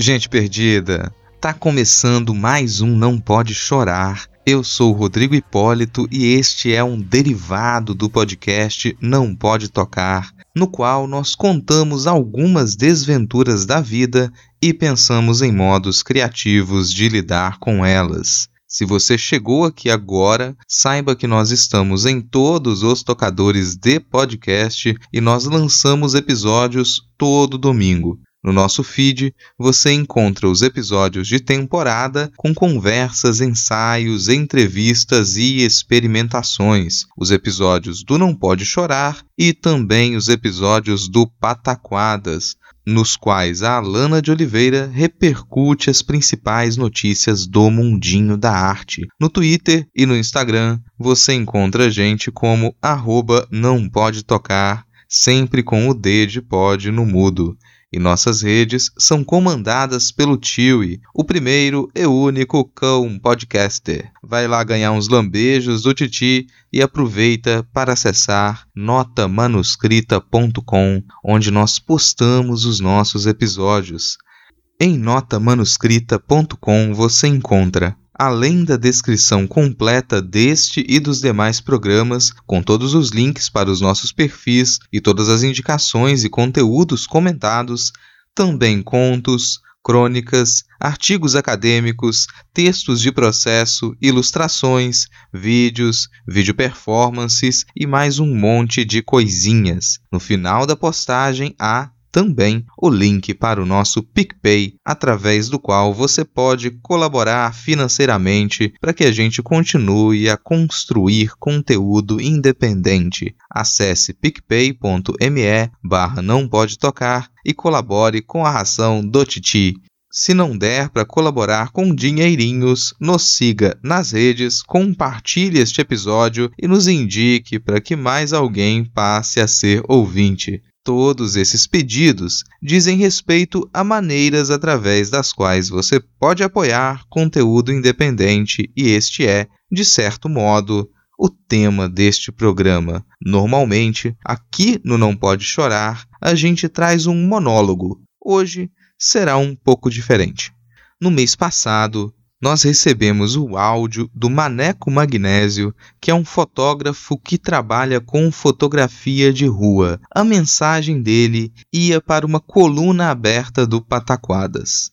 Gente perdida? Tá começando mais um Não Pode Chorar. Eu sou o Rodrigo Hipólito e este é um derivado do podcast Não Pode Tocar, no qual nós contamos algumas desventuras da vida e pensamos em modos criativos de lidar com elas. Se você chegou aqui agora, saiba que nós estamos em todos os tocadores de podcast e nós lançamos episódios todo domingo. No nosso feed, você encontra os episódios de temporada com conversas, ensaios, entrevistas e experimentações, os episódios do Não Pode Chorar e também os episódios do Pataquadas, nos quais a Alana de Oliveira repercute as principais notícias do mundinho da arte. No Twitter e no Instagram, você encontra a gente como arroba não pode tocar, sempre com o D de pode no mudo e nossas redes são comandadas pelo Tiwi, o primeiro e único cão podcaster. Vai lá ganhar uns lambejos do Titi e aproveita para acessar notamanuscrita.com, onde nós postamos os nossos episódios. Em notamanuscrita.com você encontra além da descrição completa deste e dos demais programas, com todos os links para os nossos perfis e todas as indicações e conteúdos comentados, também contos, crônicas, artigos acadêmicos, textos de processo, ilustrações, vídeos, vídeo performances e mais um monte de coisinhas. No final da postagem há também o link para o nosso PicPay, através do qual você pode colaborar financeiramente para que a gente continue a construir conteúdo independente. Acesse picpay.me barra não pode tocar e colabore com a ração do Titi. Se não der para colaborar com dinheirinhos, nos siga nas redes, compartilhe este episódio e nos indique para que mais alguém passe a ser ouvinte. Todos esses pedidos dizem respeito a maneiras através das quais você pode apoiar conteúdo independente, e este é, de certo modo, o tema deste programa. Normalmente, aqui no Não Pode Chorar, a gente traz um monólogo. Hoje será um pouco diferente. No mês passado, nós recebemos o áudio do Maneco Magnésio, que é um fotógrafo que trabalha com fotografia de rua. A mensagem dele ia para uma coluna aberta do Pataquadas.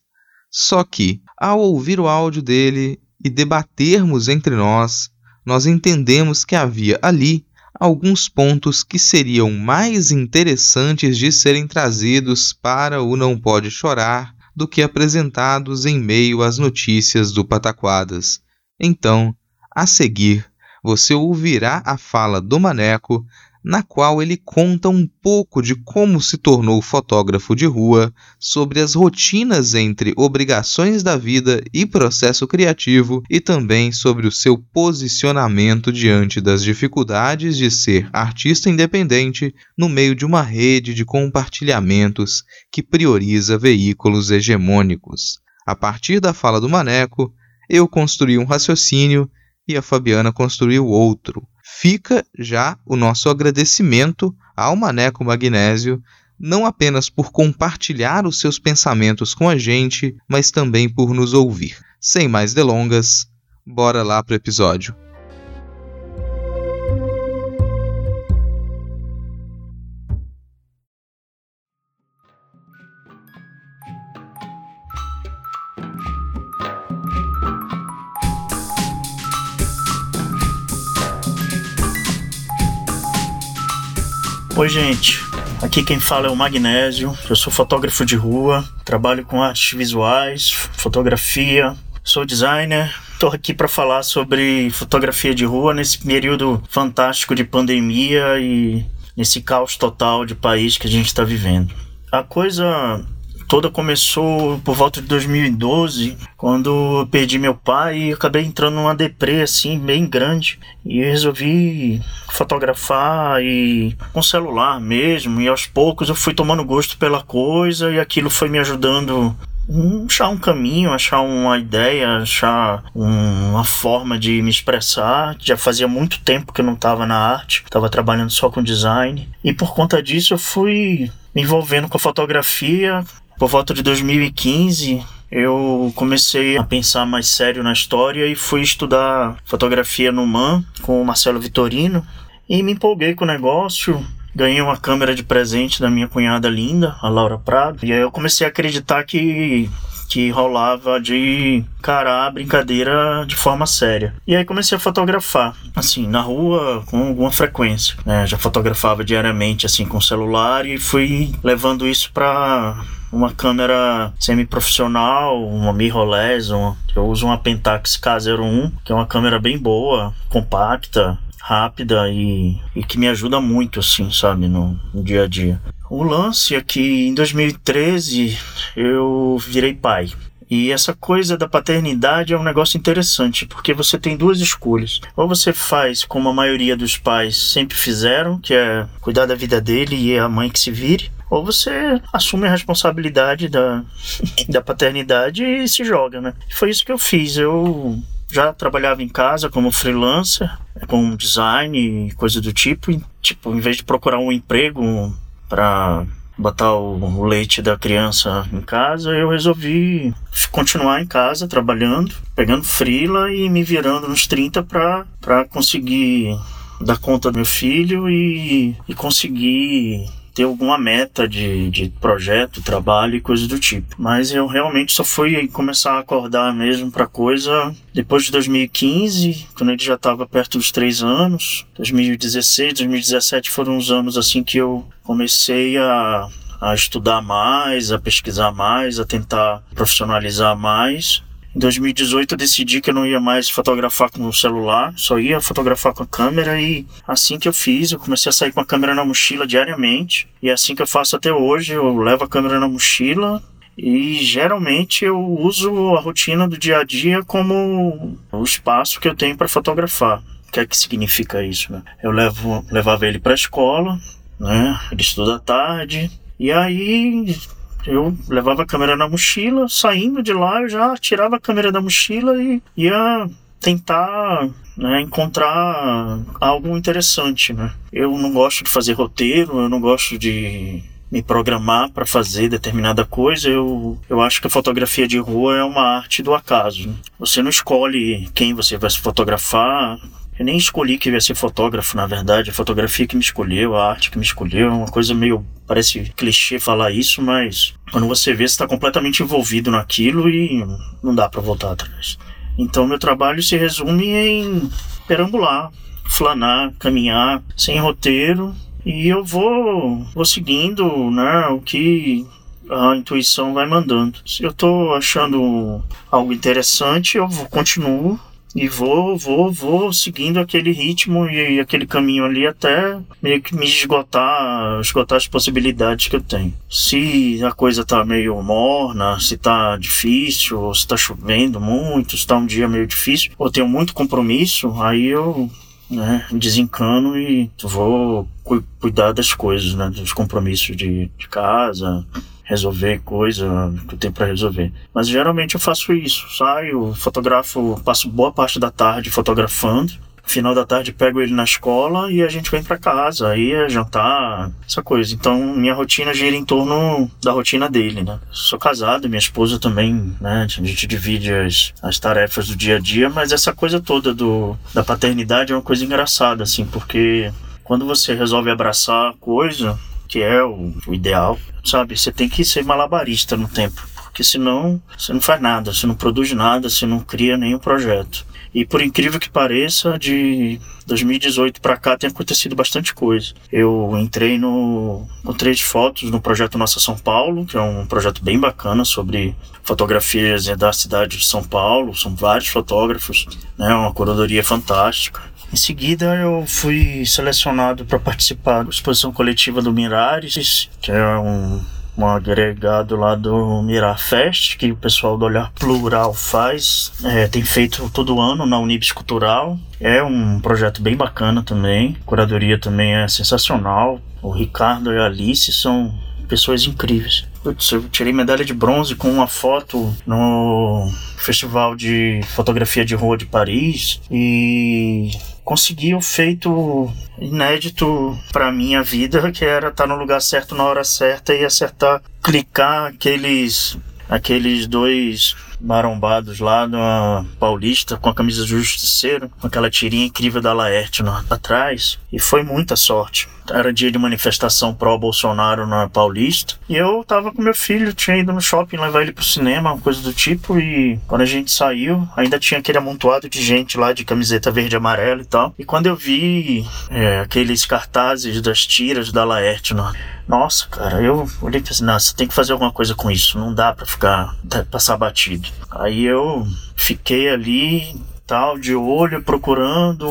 Só que, ao ouvir o áudio dele e debatermos entre nós, nós entendemos que havia ali alguns pontos que seriam mais interessantes de serem trazidos para o Não Pode Chorar do que apresentados em meio às notícias do Pataquadas. Então, a seguir, você ouvirá a fala do Maneco na qual ele conta um pouco de como se tornou fotógrafo de rua, sobre as rotinas entre obrigações da vida e processo criativo e também sobre o seu posicionamento diante das dificuldades de ser artista independente no meio de uma rede de compartilhamentos que prioriza veículos hegemônicos. A partir da fala do Maneco, eu construí um raciocínio e a Fabiana construiu outro fica já o nosso agradecimento ao Maneco Magnésio, não apenas por compartilhar os seus pensamentos com a gente, mas também por nos ouvir. Sem mais delongas, bora lá pro episódio. Oi, gente. Aqui quem fala é o Magnésio. Eu sou fotógrafo de rua, trabalho com artes visuais, fotografia, sou designer. Estou aqui para falar sobre fotografia de rua nesse período fantástico de pandemia e nesse caos total de país que a gente está vivendo. A coisa toda começou por volta de 2012, quando eu perdi meu pai e acabei entrando numa deprê assim, bem grande. E resolvi fotografar e com celular mesmo, e aos poucos eu fui tomando gosto pela coisa e aquilo foi me ajudando achar um caminho, achar uma ideia, achar uma forma de me expressar. Já fazia muito tempo que eu não estava na arte, estava trabalhando só com design. E por conta disso eu fui me envolvendo com a fotografia, por volta de 2015, eu comecei a pensar mais sério na história e fui estudar fotografia no MAN com o Marcelo Vitorino e me empolguei com o negócio. Ganhei uma câmera de presente da minha cunhada linda, a Laura Prado, e aí eu comecei a acreditar que que rolava de encarar a brincadeira de forma séria. E aí comecei a fotografar, assim, na rua com alguma frequência. Né? Já fotografava diariamente, assim, com celular e fui levando isso para uma câmera semi-profissional, uma mirrorless, uma, eu uso uma Pentax K01, que é uma câmera bem boa, compacta, rápida e, e que me ajuda muito, assim, sabe, no, no dia a dia. O lance é que em 2013 eu virei pai. E essa coisa da paternidade é um negócio interessante, porque você tem duas escolhas. Ou você faz como a maioria dos pais sempre fizeram, que é cuidar da vida dele e a mãe que se vire, ou você assume a responsabilidade da, da paternidade e se joga, né? Foi isso que eu fiz. Eu já trabalhava em casa como freelancer, com design e coisa do tipo. E, tipo, em vez de procurar um emprego para botar o, leite da criança em casa, eu resolvi continuar em casa trabalhando, pegando frila e me virando nos 30 para conseguir dar conta do meu filho e, e conseguir ter alguma meta de, de projeto, trabalho e coisa do tipo. Mas eu realmente só fui começar a acordar mesmo pra coisa depois de 2015, quando ele já estava perto dos três anos. 2016, 2017 foram os anos assim que eu comecei a, a estudar mais, a pesquisar mais, a tentar profissionalizar mais. Em 2018 eu decidi que eu não ia mais fotografar com o celular, só ia fotografar com a câmera e assim que eu fiz, eu comecei a sair com a câmera na mochila diariamente. E é assim que eu faço até hoje, eu levo a câmera na mochila, e geralmente eu uso a rotina do dia a dia como o espaço que eu tenho para fotografar. O que é que significa isso? Né? Eu levo, levava ele para a escola, né? ele estuda à tarde, e aí eu levava a câmera na mochila, saindo de lá eu já tirava a câmera da mochila e ia tentar né, encontrar algo interessante, né? Eu não gosto de fazer roteiro, eu não gosto de me programar para fazer determinada coisa, eu, eu acho que a fotografia de rua é uma arte do acaso. Você não escolhe quem você vai se fotografar, eu nem escolhi que ia ser fotógrafo, na verdade. A fotografia que me escolheu, a arte que me escolheu. É uma coisa meio. Parece clichê falar isso, mas quando você vê, você está completamente envolvido naquilo e não dá para voltar atrás. Então, meu trabalho se resume em perambular, flanar, caminhar, sem roteiro. E eu vou, vou seguindo né, o que a intuição vai mandando. Se eu estou achando algo interessante, eu vou, continuo e vou, vou, vou seguindo aquele ritmo e aquele caminho ali até meio que me esgotar, esgotar as possibilidades que eu tenho. Se a coisa tá meio morna, se tá difícil, ou se tá chovendo muito, se tá um dia meio difícil, ou tenho muito compromisso, aí eu né, desencano e vou cu cuidar das coisas, né, dos compromissos de, de casa, resolver coisa que eu tenho para resolver. Mas geralmente eu faço isso, saio, fotografo, passo boa parte da tarde fotografando. Final da tarde pego ele na escola e a gente vem para casa, aí é jantar, essa coisa. Então minha rotina gira em torno da rotina dele, né? Sou casado, minha esposa também, né? A gente divide as, as tarefas do dia a dia, mas essa coisa toda do, da paternidade é uma coisa engraçada, assim, porque quando você resolve abraçar a coisa, que é o, o ideal, sabe? Você tem que ser malabarista no tempo porque senão você não faz nada, você não produz nada, você não cria nenhum projeto. E por incrível que pareça, de 2018 para cá tem acontecido bastante coisa. Eu entrei no três fotos no projeto Nossa São Paulo, que é um projeto bem bacana sobre fotografias da cidade de São Paulo. São vários fotógrafos, né? Uma curadoria fantástica. Em seguida, eu fui selecionado para participar da exposição coletiva do Mirares, que é um um agregado lá do Mirar Fest, que o pessoal do Olhar Plural faz. É, tem feito todo ano na Unibis Cultural. É um projeto bem bacana também. A curadoria também é sensacional. O Ricardo e a Alice são pessoas incríveis. Putz, eu tirei medalha de bronze com uma foto no Festival de Fotografia de Rua de Paris e consegui o feito inédito para minha vida, que era estar tá no lugar certo na hora certa e acertar, clicar aqueles aqueles dois marombados lá na Paulista com a camisa do Justiceiro, com aquela tirinha incrível da Laerte atrás, e foi muita sorte. Era dia de manifestação pró-Bolsonaro na Paulista, e eu tava com meu filho, tinha ido no shopping levar ele pro cinema, uma coisa do tipo, e quando a gente saiu, ainda tinha aquele amontoado de gente lá de camiseta verde e amarela e tal. E quando eu vi é, aqueles cartazes das tiras da Laerte, nossa, cara, eu olhei e pensei, nossa, tem que fazer alguma coisa com isso, não dá para ficar, passar batido. Aí eu fiquei ali tal, de olho, procurando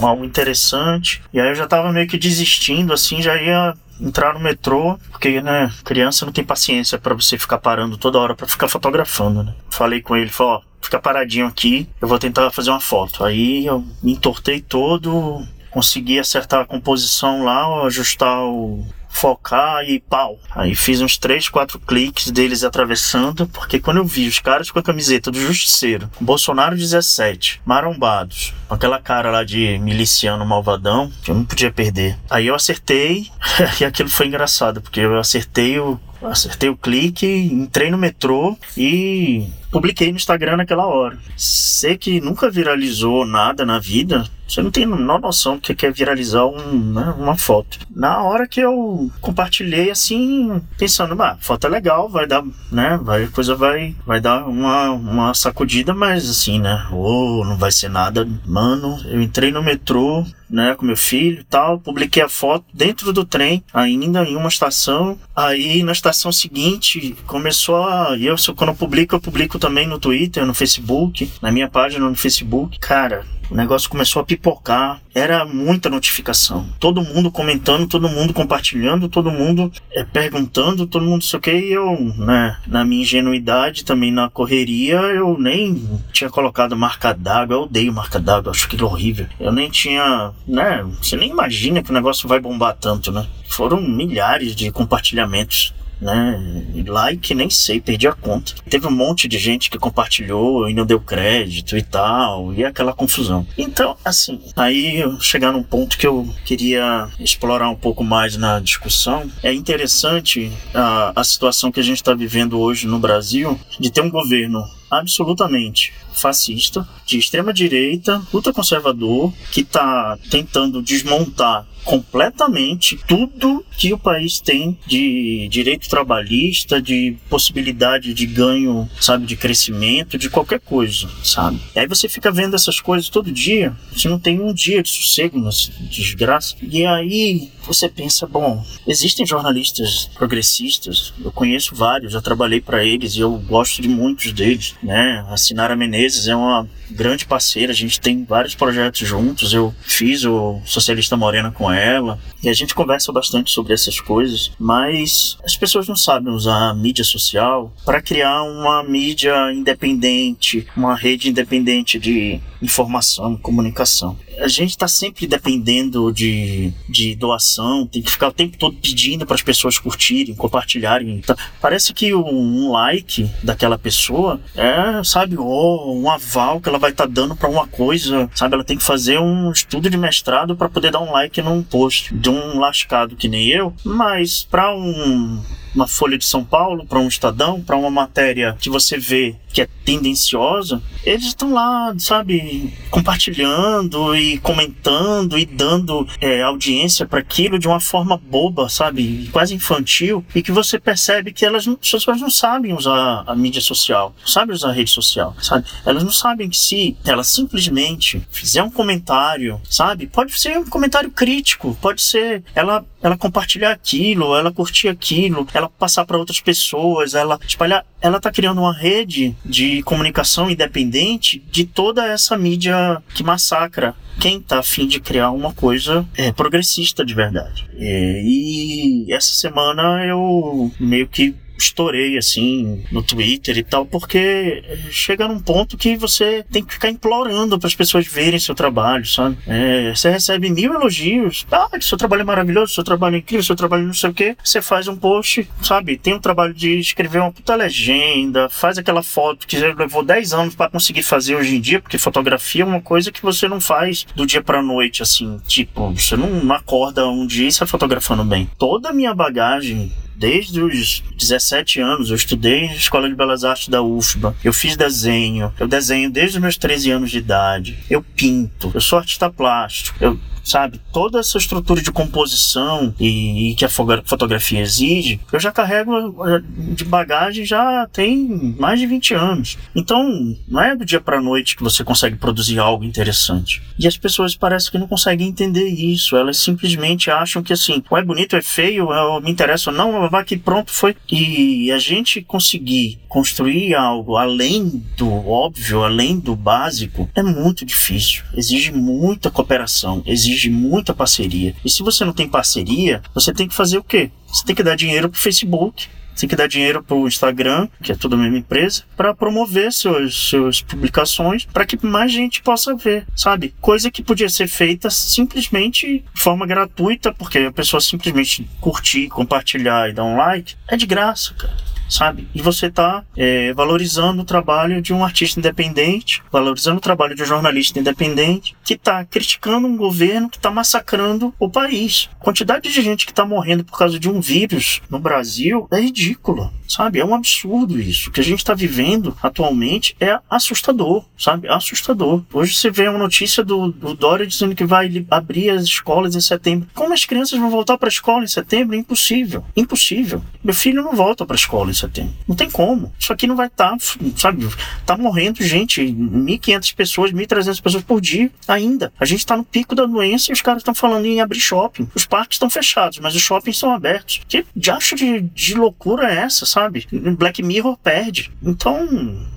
algo interessante. E aí eu já tava meio que desistindo, assim, já ia entrar no metrô, porque, né, criança não tem paciência para você ficar parando toda hora para ficar fotografando, né? Falei com ele, falou, ó, fica paradinho aqui, eu vou tentar fazer uma foto. Aí eu me entortei todo, consegui acertar a composição lá, ajustar o, focar e pau. Aí fiz uns 3, 4 cliques deles atravessando, porque quando eu vi os caras com a camiseta do Justiceiro, Bolsonaro 17, marombados, aquela cara lá de miliciano malvadão, que eu não podia perder. Aí eu acertei, e aquilo foi engraçado, porque eu acertei o acertei o clique, entrei no metrô e publiquei no Instagram naquela hora. Sei que nunca viralizou nada na vida, você não tem a menor noção do que é viralizar um, né, uma foto. Na hora que eu compartilhei, assim, pensando, bah, foto é legal, vai dar, né, vai, a coisa vai, vai dar uma, uma sacudida, mas assim, né, oh, não vai ser nada. Mano, eu entrei no metrô, né, com meu filho e tal. Publiquei a foto dentro do trem, ainda em uma estação. Aí na estação seguinte começou a. Eu, quando eu publico, eu publico também no Twitter, no Facebook, na minha página no Facebook. Cara, o negócio começou a pipocar, era muita notificação. Todo mundo comentando, todo mundo compartilhando, todo mundo é, perguntando, todo mundo sei o que. E eu, né, na minha ingenuidade, também na correria, eu nem tinha colocado marca d'água. Eu odeio marca d'água, acho aquilo horrível. Eu nem tinha, né, você nem imagina que o negócio vai bombar tanto, né? Foram milhares de compartilhamentos né? Like, nem sei, perdi a conta. Teve um monte de gente que compartilhou e não deu crédito e tal, e aquela confusão. Então, assim, aí chegar num ponto que eu queria explorar um pouco mais na discussão. É interessante a, a situação que a gente está vivendo hoje no Brasil de ter um governo absolutamente fascista, de extrema direita, ultraconservador, que está tentando desmontar completamente tudo que o país tem de direito trabalhista, de possibilidade de ganho, sabe, de crescimento, de qualquer coisa, sabe? E aí você fica vendo essas coisas todo dia, você não tem um dia de sossego nessa desgraça. E aí você pensa, bom, existem jornalistas progressistas, eu conheço vários, já trabalhei para eles e eu gosto de muitos deles, né? A Sinara Menezes é uma grande parceira, a gente tem vários projetos juntos, eu fiz o Socialista Morena com ela, e a gente conversa bastante sobre essas coisas, mas as pessoas não sabem usar a mídia social para criar uma mídia independente, uma rede independente de informação, comunicação a gente está sempre dependendo de, de doação, tem que ficar o tempo todo pedindo para as pessoas curtirem, compartilharem. Então, parece que um, like daquela pessoa é, sabe, oh, um aval que ela vai estar tá dando para uma coisa, sabe? Ela tem que fazer um estudo de mestrado para poder dar um like num post de um lascado que nem eu, mas para um uma Folha de São Paulo, para um Estadão, para uma matéria que você vê que é tendenciosa, eles estão lá, sabe, compartilhando e comentando e dando é, audiência para aquilo de uma forma boba, sabe, quase infantil, e que você percebe que elas, as pessoas não sabem usar a mídia social, não sabem usar a rede social, sabe? Elas não sabem que se ela simplesmente fizer um comentário, sabe, pode ser um comentário crítico, pode ser ela ela compartilhar aquilo, ela curtir aquilo, ela passar para outras pessoas, ela espalhar. Ela tá criando uma rede de comunicação independente de toda essa mídia que massacra quem tá afim de criar uma coisa é, progressista de verdade. É, e essa semana eu meio que estourei assim no Twitter e tal, porque chega num ponto que você tem que ficar implorando para as pessoas verem seu trabalho, sabe? É, você recebe mil elogios, ah, seu trabalho é maravilhoso, seu trabalho é incrível, seu trabalho não sei o que. Você faz um post, sabe? Tem o trabalho de escrever uma puta legenda, faz aquela foto que levou 10 anos para conseguir fazer hoje em dia, porque fotografia é uma coisa que você não faz do dia pra noite, assim, tipo, você não acorda um dia e sai fotografando bem. Toda a minha bagagem desde os 17 anos. Eu estudei na Escola de Belas Artes da UFBA. Eu fiz desenho. Eu desenho desde os meus 13 anos de idade. Eu pinto. Eu sou artista plástico. Eu sabe? Toda essa estrutura de composição e, e, que a fotografia exige, eu já carrego eh, de bagagem já tem mais de 20 anos. Então, não é do dia para noite que você consegue produzir algo interessante. E as pessoas parecem que não conseguem entender isso. Elas simplesmente acham que assim, ou é bonito, ou é feio, ou me interessa ou não, vai que pronto foi. E a gente conseguir construir algo além do óbvio, além do básico, é muito difícil. Exige muita cooperação, exige exige muita parceria. E se você não tem parceria, você tem que fazer o quê? Você tem que dar dinheiro pro Facebook, tem que dar dinheiro para o Instagram, que é toda a mesma empresa, para promover suas, suas publicações, para que mais gente possa ver, sabe? Coisa que podia ser feita simplesmente de forma gratuita, porque a pessoa simplesmente curtir, compartilhar e dar um like, é de graça, cara sabe? E você está é, valorizando o trabalho de um artista independente, valorizando o trabalho de um jornalista independente, que está criticando um governo que está massacrando o país. A quantidade de gente que está morrendo por causa de um vírus no Brasil é ridícula, sabe? É um absurdo isso. O que a gente está vivendo atualmente é assustador, sabe? É assustador. Hoje você vê uma notícia do, do Dória dizendo que vai abrir as escolas em setembro. Como as crianças vão voltar para a escola em setembro? Impossível. Impossível. Meu filho não volta para a escola em setembro. Não tem como. Isso aqui não vai estar, tá, sabe? Tá morrendo gente, 1.500 pessoas, 1.300 pessoas por dia ainda. A gente tá no pico da doença e os caras estão falando em abrir shopping. Os parques estão fechados, mas os shoppings estão abertos. Que diacho de, de loucura é essa, sabe? Black Mirror perde. Então,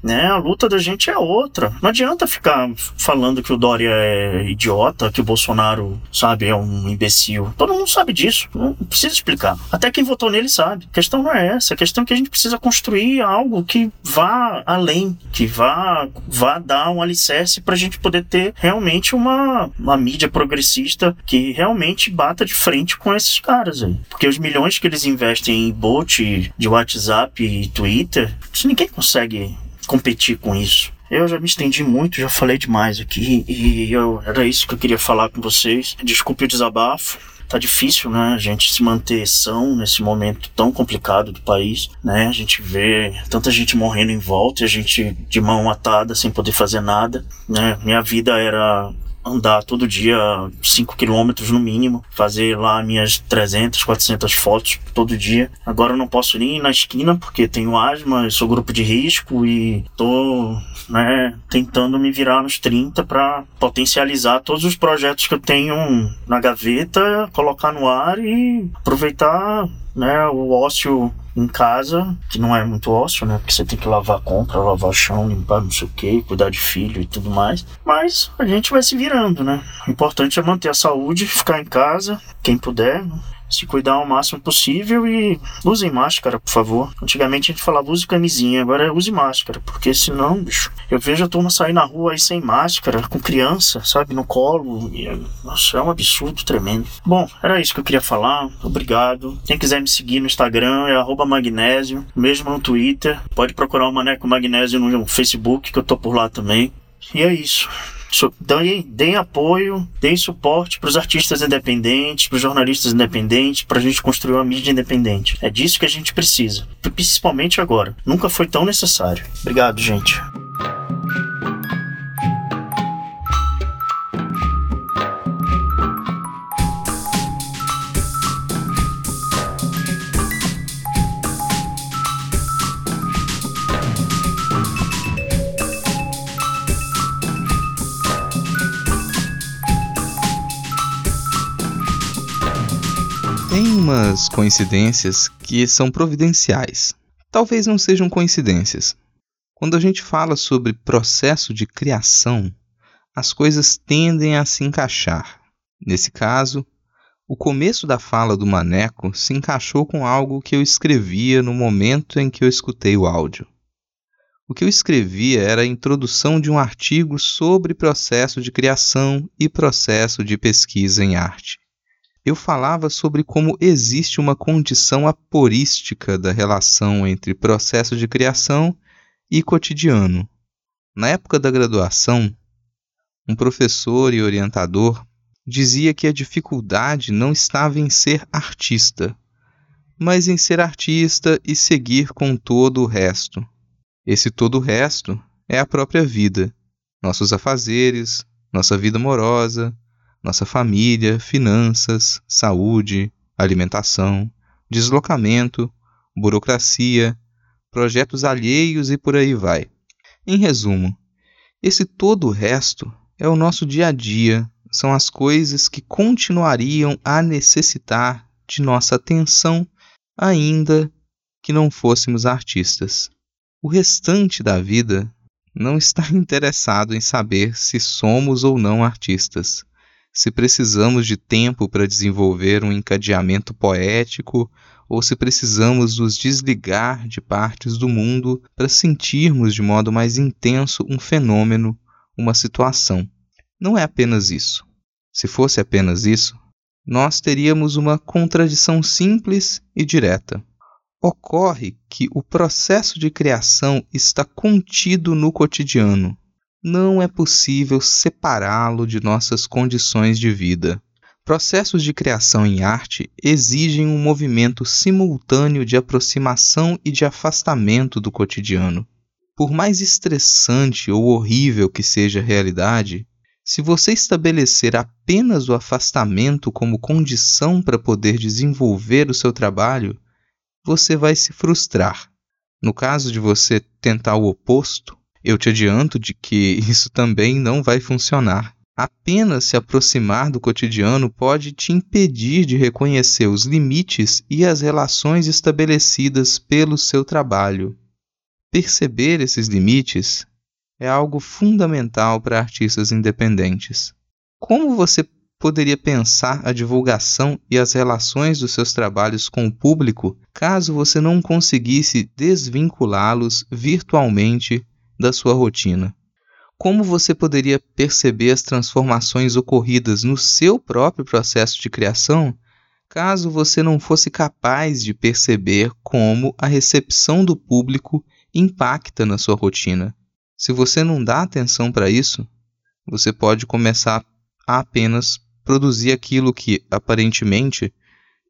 né, a luta da gente é outra. Não adianta ficar falando que o Dória é idiota, que o Bolsonaro, sabe, é um imbecil. Todo mundo sabe disso. Não precisa explicar. Até quem votou nele sabe. A questão não é essa. A questão é que a gente precisa construir algo que vá além, que vá, vá dar um alicerce para a gente poder ter realmente uma, uma mídia progressista que realmente bata de frente com esses caras aí. Porque os milhões que eles investem em bot de WhatsApp e Twitter, ninguém consegue competir com isso. Eu já me estendi muito, já falei demais aqui e eu, era isso que eu queria falar com vocês. Desculpe o desabafo, tá difícil, né? A gente se manter são nesse momento tão complicado do país, né? A gente vê tanta gente morrendo em volta e a gente de mão atada sem poder fazer nada, né? Minha vida era andar todo dia 5 quilômetros no mínimo, fazer lá minhas 300, 400 fotos todo dia. Agora eu não posso nem ir na esquina porque tenho asma, sou grupo de risco e tô, né, tentando me virar nos 30 para potencializar todos os projetos que eu tenho na gaveta, colocar no ar e aproveitar, né, o ócio em casa, que não é muito ócio, né? Porque você tem que lavar a compra, lavar o chão, limpar não sei o que, cuidar de filho e tudo mais. Mas a gente vai se virando, né? O importante é manter a saúde, ficar em casa, quem puder, se cuidar ao máximo possível e usem máscara, por favor. Antigamente a gente falava use camisinha, agora é use máscara, porque senão, bicho, eu vejo a turma sair na rua aí sem máscara, com criança, sabe, no colo. E, nossa, é um absurdo tremendo. Bom, era isso que eu queria falar. Obrigado. Quem quiser me seguir no Instagram é magnésio, mesmo no Twitter. Pode procurar o Maneco Magnésio no Facebook, que eu tô por lá também. E é isso. Deem, deem apoio, deem suporte para os artistas independentes, para os jornalistas independentes, para a gente construir uma mídia independente. É disso que a gente precisa, principalmente agora. Nunca foi tão necessário. Obrigado, gente. Algumas coincidências que são providenciais. Talvez não sejam coincidências. Quando a gente fala sobre processo de criação, as coisas tendem a se encaixar. Nesse caso, o começo da fala do Maneco se encaixou com algo que eu escrevia no momento em que eu escutei o áudio. O que eu escrevia era a introdução de um artigo sobre processo de criação e processo de pesquisa em arte eu falava sobre como existe uma condição aporística da relação entre processo de criação e cotidiano. Na época da graduação, um professor e orientador dizia que a dificuldade não estava em ser artista, mas em ser artista e seguir com todo o resto. Esse todo o resto é a própria vida, nossos afazeres, nossa vida amorosa, nossa família, finanças, saúde, alimentação, deslocamento, burocracia, projetos alheios e por aí vai. Em resumo, esse todo o resto é o nosso dia a dia, são as coisas que continuariam a necessitar de nossa atenção, ainda que não fôssemos artistas. O restante da vida não está interessado em saber se somos ou não artistas se precisamos de tempo para desenvolver um encadeamento poético ou se precisamos nos desligar de partes do mundo para sentirmos de modo mais intenso um fenômeno, uma situação. Não é apenas isso. Se fosse apenas isso, nós teríamos uma contradição simples e direta. Ocorre que o processo de criação está contido no cotidiano, não é possível separá-lo de nossas condições de vida. Processos de criação em arte exigem um movimento simultâneo de aproximação e de afastamento do cotidiano. Por mais estressante ou horrível que seja a realidade, se você estabelecer apenas o afastamento como condição para poder desenvolver o seu trabalho, você vai se frustrar. No caso de você tentar o oposto, eu te adianto de que isso também não vai funcionar. Apenas se aproximar do cotidiano pode te impedir de reconhecer os limites e as relações estabelecidas pelo seu trabalho. Perceber esses limites é algo fundamental para artistas independentes. Como você poderia pensar a divulgação e as relações dos seus trabalhos com o público caso você não conseguisse desvinculá-los virtualmente da sua rotina. Como você poderia perceber as transformações ocorridas no seu próprio processo de criação caso você não fosse capaz de perceber como a recepção do público impacta na sua rotina? Se você não dá atenção para isso, você pode começar a apenas produzir aquilo que aparentemente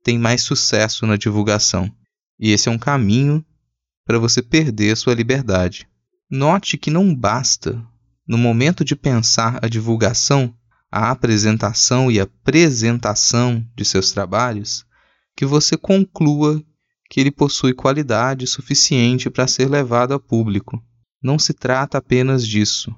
tem mais sucesso na divulgação. E esse é um caminho para você perder sua liberdade. Note que não basta, no momento de pensar a divulgação, a apresentação e a apresentação de seus trabalhos, que você conclua que ele possui qualidade suficiente para ser levado a público. Não se trata apenas disso.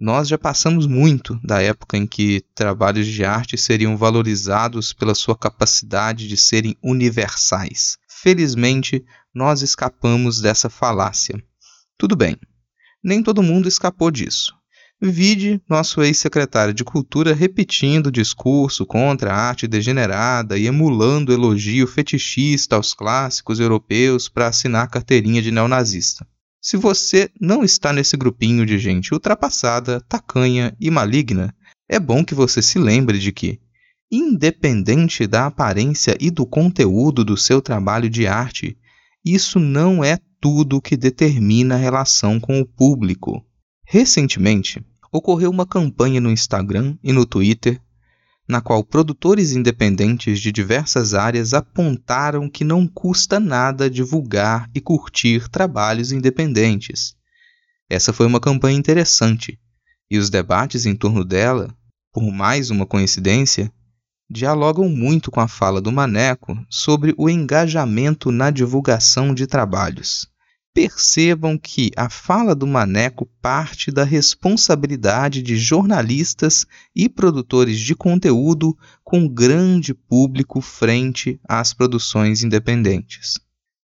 Nós já passamos muito da época em que trabalhos de arte seriam valorizados pela sua capacidade de serem universais. Felizmente, nós escapamos dessa falácia. Tudo bem, nem todo mundo escapou disso. Vide nosso ex-secretário de Cultura repetindo discurso contra a arte degenerada e emulando elogio fetichista aos clássicos europeus para assinar carteirinha de neonazista. Se você não está nesse grupinho de gente ultrapassada, tacanha e maligna, é bom que você se lembre de que, independente da aparência e do conteúdo do seu trabalho de arte, isso não é tudo o que determina a relação com o público. Recentemente, ocorreu uma campanha no Instagram e no Twitter na qual produtores independentes de diversas áreas apontaram que não custa nada divulgar e curtir trabalhos independentes. Essa foi uma campanha interessante, e os debates em torno dela, por mais uma coincidência, dialogam muito com a fala do Maneco sobre o engajamento na divulgação de trabalhos percebam que a fala do Maneco parte da responsabilidade de jornalistas e produtores de conteúdo com grande público frente às produções independentes.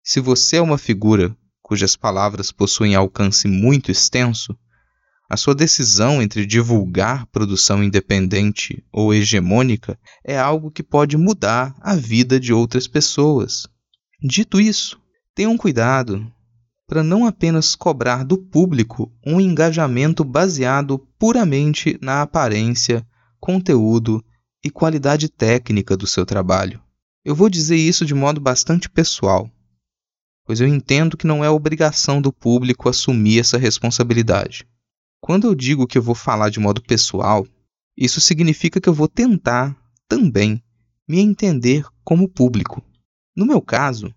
Se você é uma figura cujas palavras possuem alcance muito extenso, a sua decisão entre divulgar produção independente ou hegemônica é algo que pode mudar a vida de outras pessoas. Dito isso, tenham cuidado para não apenas cobrar do público um engajamento baseado puramente na aparência, conteúdo e qualidade técnica do seu trabalho. Eu vou dizer isso de modo bastante pessoal, pois eu entendo que não é obrigação do público assumir essa responsabilidade. Quando eu digo que eu vou falar de modo pessoal, isso significa que eu vou tentar, também, me entender como público. No meu caso,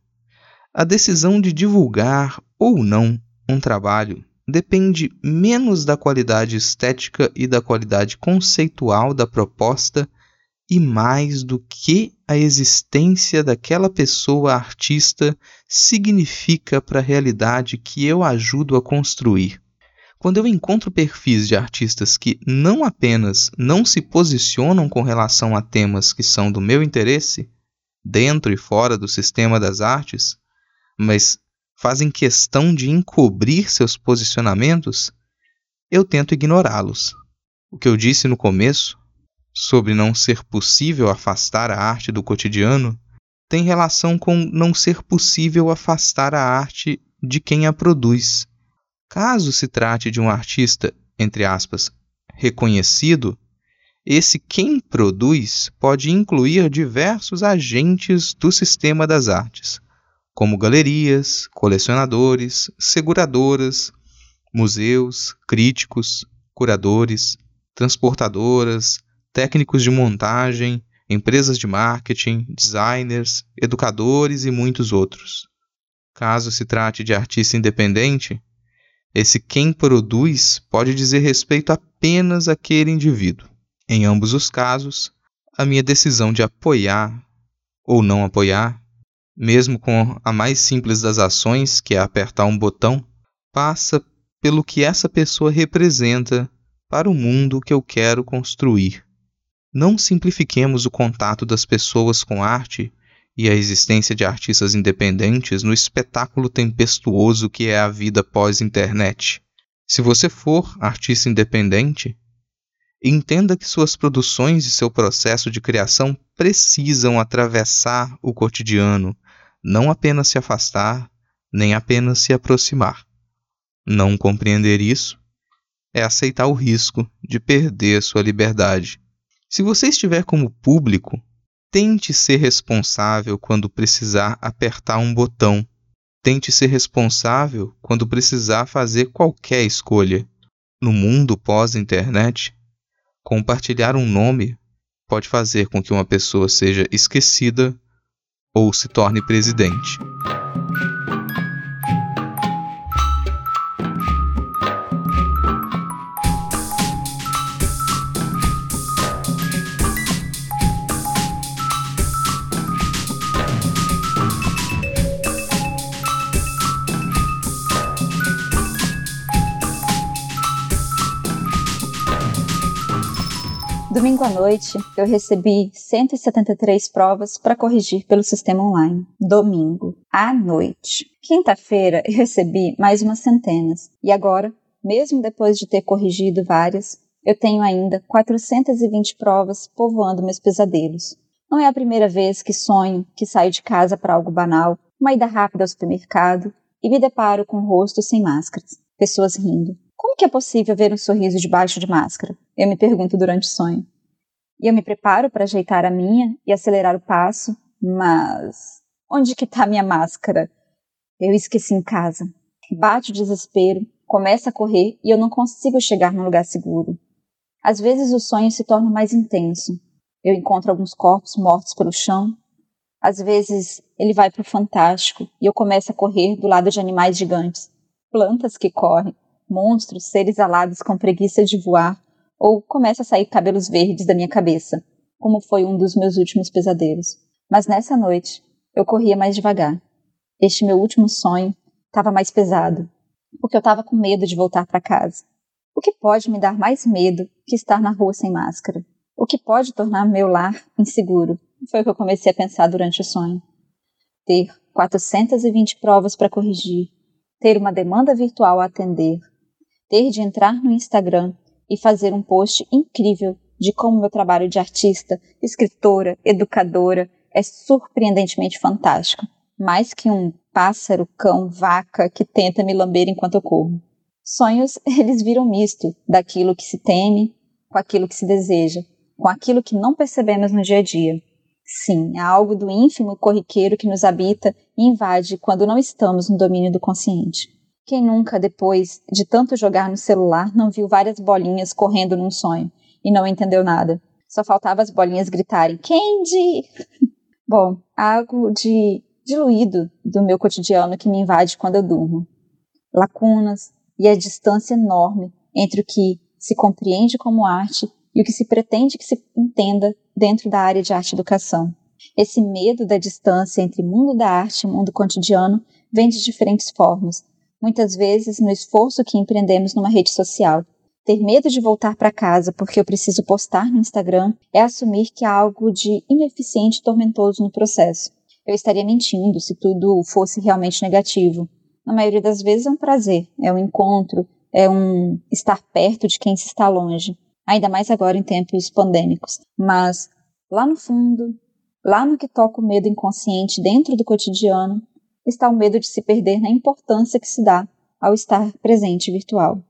a decisão de divulgar ou não um trabalho depende menos da qualidade estética e da qualidade conceitual da proposta e mais do que a existência daquela pessoa artista significa para a realidade que eu ajudo a construir. Quando eu encontro perfis de artistas que não apenas não se posicionam com relação a temas que são do meu interesse, dentro e fora do sistema das artes, mas fazem questão de encobrir seus posicionamentos, eu tento ignorá-los. O que eu disse no começo, sobre não ser possível afastar a arte do cotidiano, tem relação com não ser possível afastar a arte de quem a produz. Caso se trate de um artista, entre aspas, reconhecido, esse quem produz pode incluir diversos agentes do sistema das artes como galerias, colecionadores, seguradoras, museus, críticos, curadores, transportadoras, técnicos de montagem, empresas de marketing, designers, educadores e muitos outros. Caso se trate de artista independente, esse quem produz pode dizer respeito apenas àquele indivíduo. Em ambos os casos, a minha decisão de apoiar ou não apoiar mesmo com a mais simples das ações, que é apertar um botão, passa pelo que essa pessoa representa para o mundo que eu quero construir. Não simplifiquemos o contato das pessoas com arte e a existência de artistas independentes no espetáculo tempestuoso que é a vida pós-internet. Se você for artista independente, entenda que suas produções e seu processo de criação precisam atravessar o cotidiano, não apenas se afastar, nem apenas se aproximar. Não compreender isso é aceitar o risco de perder sua liberdade. Se você estiver como público, tente ser responsável quando precisar apertar um botão. Tente ser responsável quando precisar fazer qualquer escolha. No mundo pós-internet, compartilhar um nome pode fazer com que uma pessoa seja esquecida ou se torne presidente. Domingo à noite, eu recebi 173 provas para corrigir pelo sistema online. Domingo à noite. Quinta-feira, eu recebi mais umas centenas. E agora, mesmo depois de ter corrigido várias, eu tenho ainda 420 provas povoando meus pesadelos. Não é a primeira vez que sonho que saio de casa para algo banal, uma ida rápida ao supermercado, e me deparo com o rosto sem máscaras, pessoas rindo. Como que é possível ver um sorriso debaixo de máscara? Eu me pergunto durante o sonho. E eu me preparo para ajeitar a minha e acelerar o passo, mas onde que está minha máscara? Eu esqueci em casa. Bate o desespero começa a correr e eu não consigo chegar num lugar seguro. Às vezes o sonho se torna mais intenso. Eu encontro alguns corpos mortos pelo chão. Às vezes ele vai para o fantástico e eu começo a correr do lado de animais gigantes, plantas que correm, monstros, seres alados com preguiça de voar, ou começa a sair cabelos verdes da minha cabeça, como foi um dos meus últimos pesadelos. Mas nessa noite eu corria mais devagar. Este meu último sonho estava mais pesado, porque eu estava com medo de voltar para casa. O que pode me dar mais medo que estar na rua sem máscara? O que pode tornar meu lar inseguro? Foi o que eu comecei a pensar durante o sonho. Ter 420 provas para corrigir, ter uma demanda virtual a atender, ter de entrar no Instagram e fazer um post incrível de como meu trabalho de artista, escritora, educadora é surpreendentemente fantástico. Mais que um pássaro, cão, vaca que tenta me lamber enquanto eu corro. Sonhos, eles viram misto daquilo que se teme com aquilo que se deseja, com aquilo que não percebemos no dia a dia. Sim, há algo do ínfimo e corriqueiro que nos habita e invade quando não estamos no domínio do consciente. Quem nunca, depois de tanto jogar no celular, não viu várias bolinhas correndo num sonho e não entendeu nada? Só faltava as bolinhas gritarem: Candy! Bom, algo de diluído do meu cotidiano que me invade quando eu durmo. Lacunas e a distância enorme entre o que se compreende como arte e o que se pretende que se entenda dentro da área de arte educação. Esse medo da distância entre mundo da arte e mundo cotidiano vem de diferentes formas, muitas vezes no esforço que empreendemos numa rede social. Ter medo de voltar para casa porque eu preciso postar no Instagram é assumir que há algo de ineficiente e tormentoso no processo. Eu estaria mentindo se tudo fosse realmente negativo. Na maioria das vezes é um prazer, é um encontro, é um estar perto de quem se está longe, ainda mais agora em tempos pandêmicos. Mas lá no fundo, lá no que toca o medo inconsciente dentro do cotidiano, está o medo de se perder na importância que se dá ao estar presente virtual.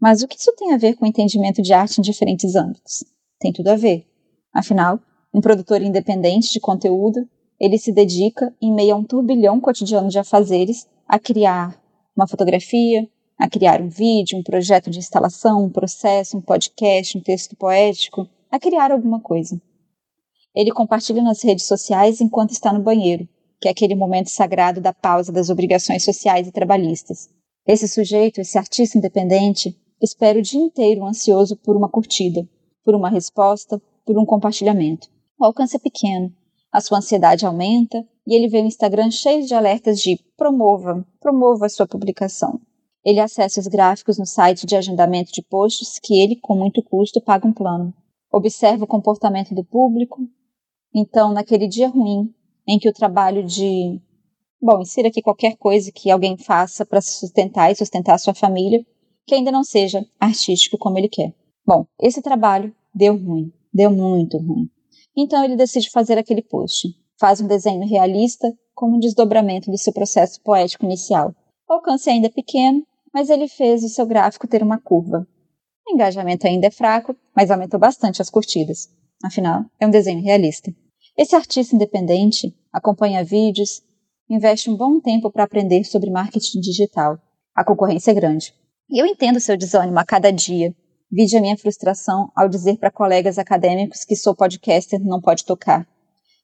Mas o que isso tem a ver com o entendimento de arte em diferentes âmbitos? Tem tudo a ver. Afinal, um produtor independente de conteúdo, ele se dedica, em meio a um turbilhão cotidiano de afazeres, a criar uma fotografia, a criar um vídeo, um projeto de instalação, um processo, um podcast, um texto poético, a criar alguma coisa. Ele compartilha nas redes sociais enquanto está no banheiro, que é aquele momento sagrado da pausa das obrigações sociais e trabalhistas. Esse sujeito, esse artista independente, espera o dia inteiro ansioso por uma curtida, por uma resposta, por um compartilhamento. O alcance é pequeno, a sua ansiedade aumenta e ele vê o Instagram cheio de alertas de promova, promova a sua publicação. Ele acessa os gráficos no site de agendamento de posts que ele, com muito custo, paga um plano. Observa o comportamento do público. Então, naquele dia ruim, em que o trabalho de. Bom, insira aqui qualquer coisa que alguém faça para se sustentar e sustentar a sua família, que ainda não seja artístico como ele quer. Bom, esse trabalho deu ruim, deu muito ruim. Então ele decide fazer aquele post. Faz um desenho realista como um desdobramento do seu processo poético inicial. O alcance ainda é pequeno, mas ele fez o seu gráfico ter uma curva. O engajamento ainda é fraco, mas aumentou bastante as curtidas. Afinal, é um desenho realista. Esse artista independente acompanha vídeos, investe um bom tempo para aprender sobre marketing digital. A concorrência é grande. E eu entendo seu desânimo a cada dia. Vide a minha frustração ao dizer para colegas acadêmicos que sou podcaster não pode tocar.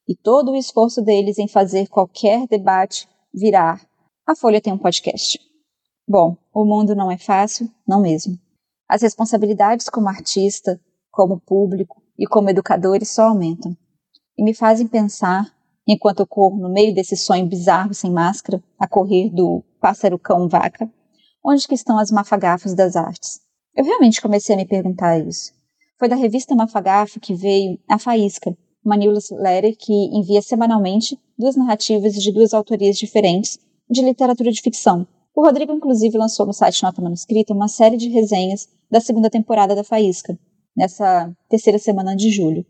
E todo o esforço deles em fazer qualquer debate virar. A Folha tem um podcast. Bom, o mundo não é fácil, não mesmo. As responsabilidades como artista, como público e como educadores só aumentam e me fazem pensar, enquanto eu corro no meio desse sonho bizarro sem máscara, a correr do pássaro cão vaca, onde que estão as mafagafos das artes? Eu realmente comecei a me perguntar isso. Foi da revista Mafagafo que veio a Faísca, uma newsletter que envia semanalmente duas narrativas de duas autorias diferentes de literatura de ficção. O Rodrigo, inclusive, lançou no site Nota Manuscrita uma série de resenhas da segunda temporada da Faísca, nessa terceira semana de julho.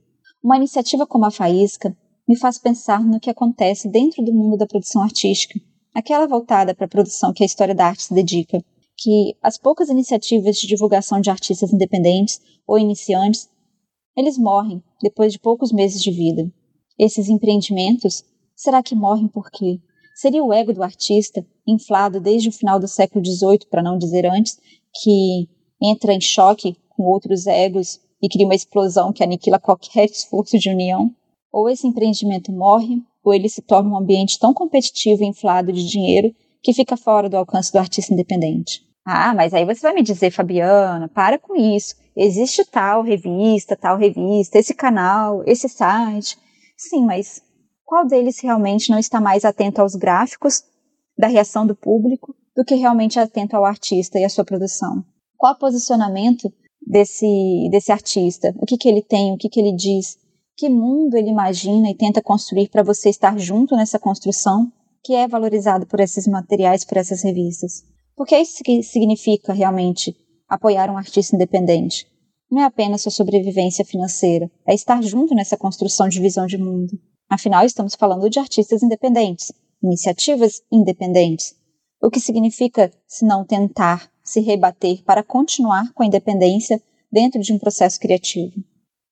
Uma iniciativa como a Faísca me faz pensar no que acontece dentro do mundo da produção artística, aquela voltada para a produção que a história da arte se dedica, que as poucas iniciativas de divulgação de artistas independentes ou iniciantes, eles morrem depois de poucos meses de vida. Esses empreendimentos, será que morrem por quê? Seria o ego do artista, inflado desde o final do século XVIII, para não dizer antes, que entra em choque com outros egos e cria uma explosão que aniquila qualquer esforço de união? Ou esse empreendimento morre, ou ele se torna um ambiente tão competitivo e inflado de dinheiro que fica fora do alcance do artista independente. Ah, mas aí você vai me dizer, Fabiana, para com isso. Existe tal revista, tal revista, esse canal, esse site. Sim, mas qual deles realmente não está mais atento aos gráficos da reação do público do que realmente atento ao artista e à sua produção? Qual posicionamento desse, desse artista? O que, que ele tem? O que, que ele diz? Que mundo ele imagina e tenta construir para você estar junto nessa construção que é valorizado por esses materiais, por essas revistas? Porque é isso que significa realmente apoiar um artista independente. Não é apenas sua sobrevivência financeira, é estar junto nessa construção de visão de mundo. Afinal, estamos falando de artistas independentes, iniciativas independentes. O que significa se não tentar se rebater para continuar com a independência dentro de um processo criativo?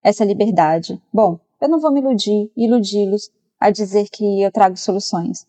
Essa liberdade. Bom, eu não vou me iludir e iludi-los a dizer que eu trago soluções.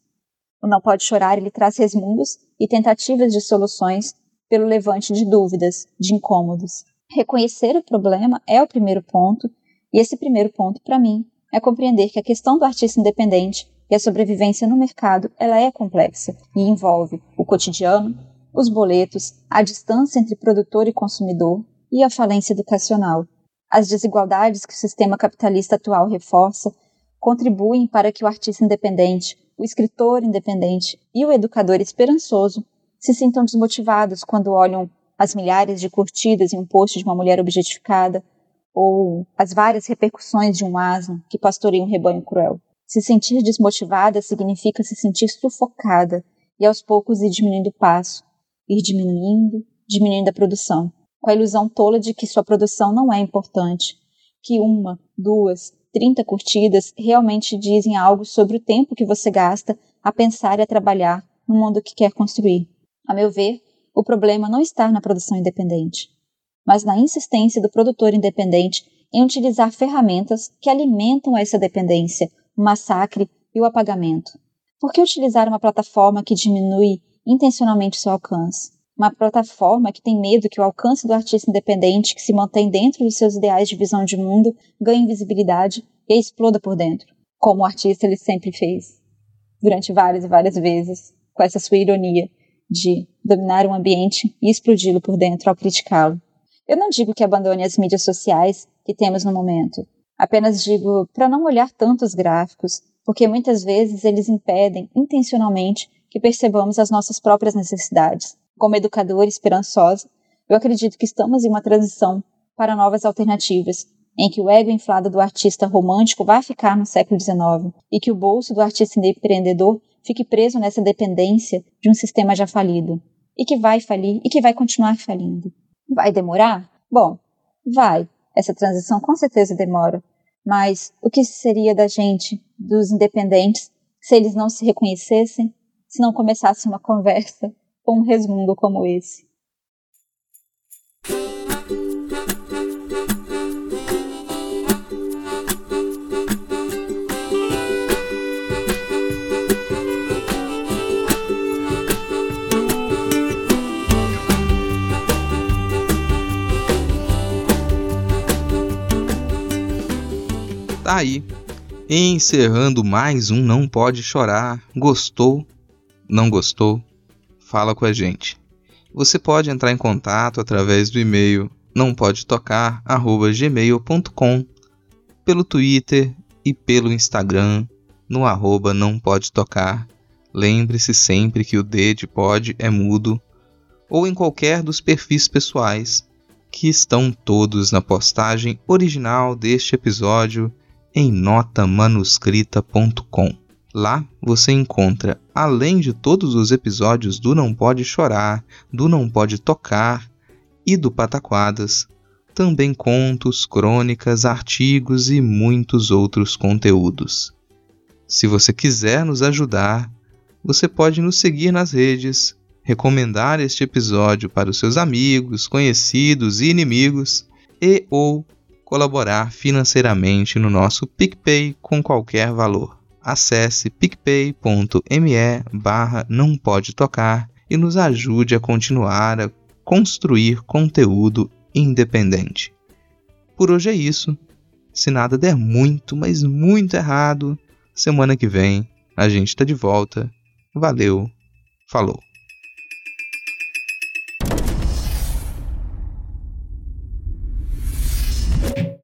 O Não Pode Chorar ele traz resmundos e tentativas de soluções pelo levante de dúvidas, de incômodos. Reconhecer o problema é o primeiro ponto, e esse primeiro ponto, para mim, é compreender que a questão do artista independente e a sobrevivência no mercado ela é complexa e envolve o cotidiano, os boletos, a distância entre produtor e consumidor e a falência educacional. As desigualdades que o sistema capitalista atual reforça contribuem para que o artista independente, o escritor independente e o educador esperançoso se sintam desmotivados quando olham as milhares de curtidas em um post de uma mulher objetificada ou as várias repercussões de um asno que pastoreia um rebanho cruel. Se sentir desmotivada significa se sentir sufocada e aos poucos ir diminuindo o passo, ir diminuindo, diminuindo a produção, com a ilusão tola de que sua produção não é importante, que uma, duas, trinta curtidas realmente dizem algo sobre o tempo que você gasta a pensar e a trabalhar no mundo que quer construir. A meu ver, o problema não está na produção independente mas na insistência do produtor independente em utilizar ferramentas que alimentam essa dependência, o massacre e o apagamento. Por que utilizar uma plataforma que diminui intencionalmente seu alcance? Uma plataforma que tem medo que o alcance do artista independente que se mantém dentro dos seus ideais de visão de mundo ganhe visibilidade e exploda por dentro, como o artista ele sempre fez, durante várias e várias vezes, com essa sua ironia de dominar um ambiente e explodi-lo por dentro ao criticá-lo. Eu não digo que abandone as mídias sociais que temos no momento. Apenas digo para não olhar tantos gráficos, porque muitas vezes eles impedem intencionalmente que percebamos as nossas próprias necessidades. Como educadora esperançosa, eu acredito que estamos em uma transição para novas alternativas, em que o ego inflado do artista romântico vai ficar no século XIX e que o bolso do artista empreendedor fique preso nessa dependência de um sistema já falido, e que vai falir e que vai continuar falindo. Vai demorar? Bom, vai. Essa transição com certeza demora. Mas o que seria da gente, dos independentes, se eles não se reconhecessem, se não começasse uma conversa com um resmundo como esse? tá aí. Encerrando mais um Não Pode Chorar. Gostou? Não gostou? Fala com a gente. Você pode entrar em contato através do e-mail não pode tocar gmail.com pelo Twitter e pelo Instagram no arroba não pode tocar. Lembre-se sempre que o D de pode é mudo ou em qualquer dos perfis pessoais que estão todos na postagem original deste episódio em notamanuscrita.com. Lá você encontra, além de todos os episódios do Não Pode Chorar, do Não Pode Tocar e do Pataquadas, também contos, crônicas, artigos e muitos outros conteúdos. Se você quiser nos ajudar, você pode nos seguir nas redes, recomendar este episódio para os seus amigos, conhecidos e inimigos e ou colaborar financeiramente no nosso PicPay com qualquer valor. Acesse picpay.me barra não pode tocar e nos ajude a continuar a construir conteúdo independente. Por hoje é isso. Se nada der muito, mas muito errado, semana que vem a gente está de volta. Valeu, falou.